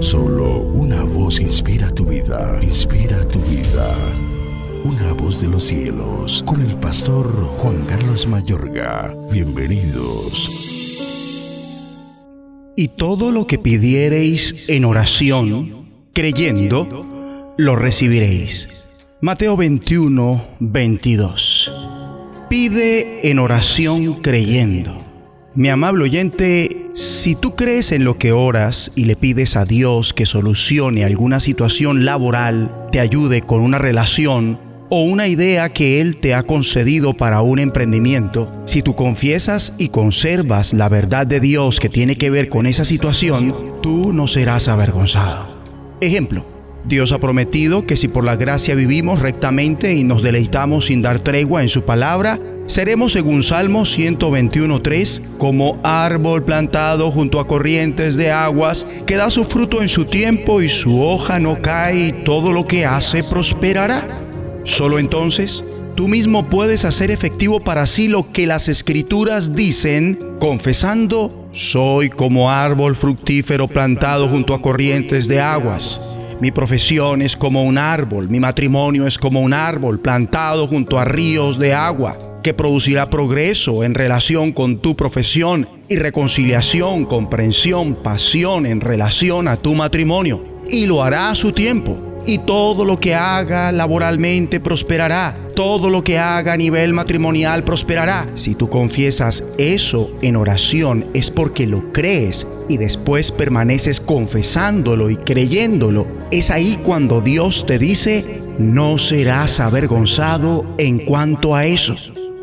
Solo una voz inspira tu vida, inspira tu vida. Una voz de los cielos, con el pastor Juan Carlos Mayorga. Bienvenidos. Y todo lo que pidiereis en oración, creyendo, lo recibiréis. Mateo 21, 22. Pide en oración creyendo. Mi amable oyente, si tú crees en lo que oras y le pides a Dios que solucione alguna situación laboral, te ayude con una relación o una idea que Él te ha concedido para un emprendimiento, si tú confiesas y conservas la verdad de Dios que tiene que ver con esa situación, tú no serás avergonzado. Ejemplo, Dios ha prometido que si por la gracia vivimos rectamente y nos deleitamos sin dar tregua en su palabra, Seremos, según Salmo 121.3, como árbol plantado junto a corrientes de aguas, que da su fruto en su tiempo y su hoja no cae y todo lo que hace prosperará. Solo entonces tú mismo puedes hacer efectivo para sí lo que las escrituras dicen, confesando, soy como árbol fructífero plantado junto a corrientes de aguas. Mi profesión es como un árbol, mi matrimonio es como un árbol plantado junto a ríos de agua que producirá progreso en relación con tu profesión y reconciliación, comprensión, pasión en relación a tu matrimonio. Y lo hará a su tiempo. Y todo lo que haga laboralmente prosperará. Todo lo que haga a nivel matrimonial prosperará. Si tú confiesas eso en oración es porque lo crees y después permaneces confesándolo y creyéndolo. Es ahí cuando Dios te dice, no serás avergonzado en cuanto a eso.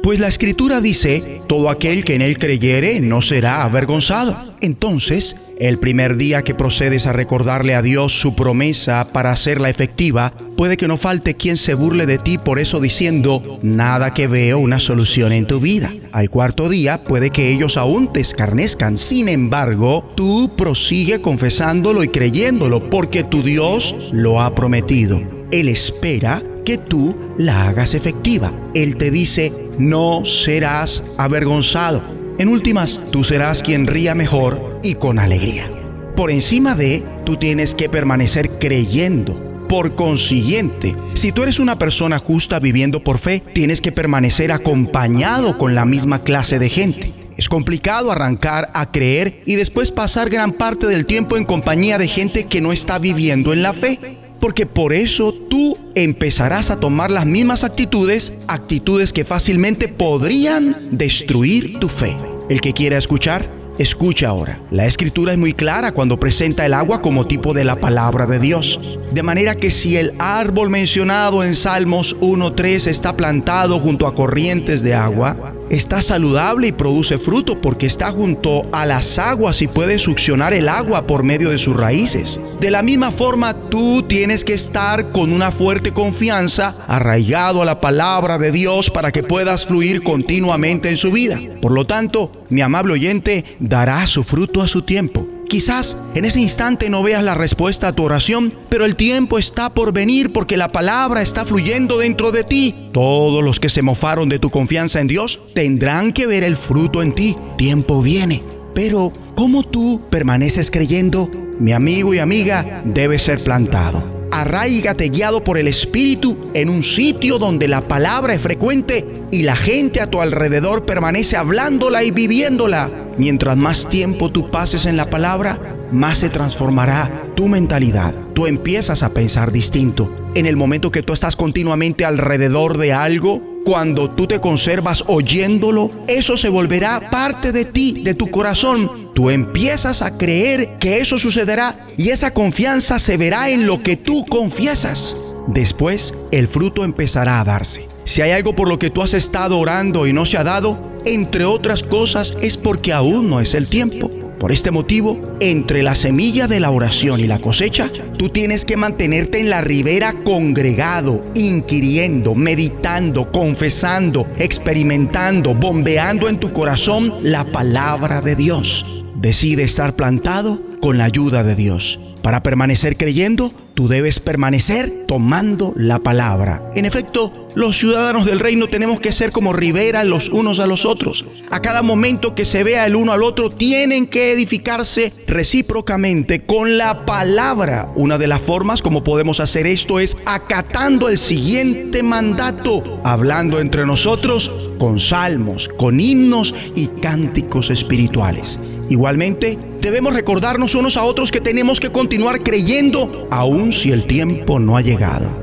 Pues la escritura dice, todo aquel que en él creyere no será avergonzado. Entonces, el primer día que procedes a recordarle a Dios su promesa para hacerla efectiva, puede que no falte quien se burle de ti por eso diciendo, nada que veo una solución en tu vida. Al cuarto día puede que ellos aún te escarnezcan. Sin embargo, tú prosigue confesándolo y creyéndolo porque tu Dios lo ha prometido. Él espera que tú la hagas efectiva. Él te dice, no serás avergonzado. En últimas, tú serás quien ría mejor y con alegría. Por encima de, tú tienes que permanecer creyendo. Por consiguiente, si tú eres una persona justa viviendo por fe, tienes que permanecer acompañado con la misma clase de gente. Es complicado arrancar a creer y después pasar gran parte del tiempo en compañía de gente que no está viviendo en la fe porque por eso tú empezarás a tomar las mismas actitudes, actitudes que fácilmente podrían destruir tu fe. El que quiera escuchar, Escucha ahora, la escritura es muy clara cuando presenta el agua como tipo de la palabra de Dios. De manera que si el árbol mencionado en Salmos 1.3 está plantado junto a corrientes de agua, está saludable y produce fruto porque está junto a las aguas y puede succionar el agua por medio de sus raíces. De la misma forma, tú tienes que estar con una fuerte confianza arraigado a la palabra de Dios para que puedas fluir continuamente en su vida. Por lo tanto, mi amable oyente, dará su fruto a su tiempo. Quizás en ese instante no veas la respuesta a tu oración, pero el tiempo está por venir porque la palabra está fluyendo dentro de ti. Todos los que se mofaron de tu confianza en Dios tendrán que ver el fruto en ti. Tiempo viene. Pero, ¿cómo tú permaneces creyendo? Mi amigo y amiga debe ser plantado arraigate guiado por el Espíritu en un sitio donde la palabra es frecuente y la gente a tu alrededor permanece hablándola y viviéndola. Mientras más tiempo tú pases en la palabra, más se transformará tu mentalidad. Tú empiezas a pensar distinto. En el momento que tú estás continuamente alrededor de algo, cuando tú te conservas oyéndolo, eso se volverá parte de ti, de tu corazón. Tú empiezas a creer que eso sucederá y esa confianza se verá en lo que tú confiesas. Después, el fruto empezará a darse. Si hay algo por lo que tú has estado orando y no se ha dado, entre otras cosas es porque aún no es el tiempo. Por este motivo, entre la semilla de la oración y la cosecha, tú tienes que mantenerte en la ribera congregado, inquiriendo, meditando, confesando, experimentando, bombeando en tu corazón la palabra de Dios. Decide estar plantado con la ayuda de Dios. Para permanecer creyendo, tú debes permanecer tomando la palabra. En efecto, Los ciudadanos del reino tenemos que ser como ribera los unos a los otros. A cada momento que se vea el uno al otro, tienen que edificarse recíprocamente con la palabra. Una de las formas como podemos hacer esto es acatando el siguiente mandato, hablando entre nosotros con salmos, con himnos y cánticos espirituales. Igualmente, debemos recordarnos unos a otros que tenemos que continuar creyendo aun si el tiempo no ha llegado.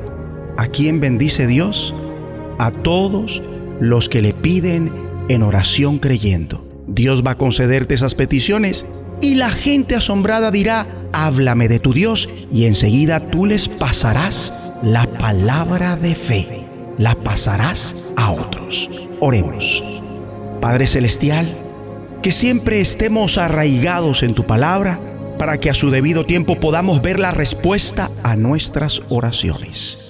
¿A quién bendice Dios? A todos los que le piden en oración creyendo. Dios va a concederte esas peticiones y la gente asombrada dirá, háblame de tu Dios y enseguida tú les pasarás la palabra de fe, la pasarás a otros. Oremos. Padre Celestial, que siempre estemos arraigados en tu palabra para que a su debido tiempo podamos ver la respuesta a nuestras oraciones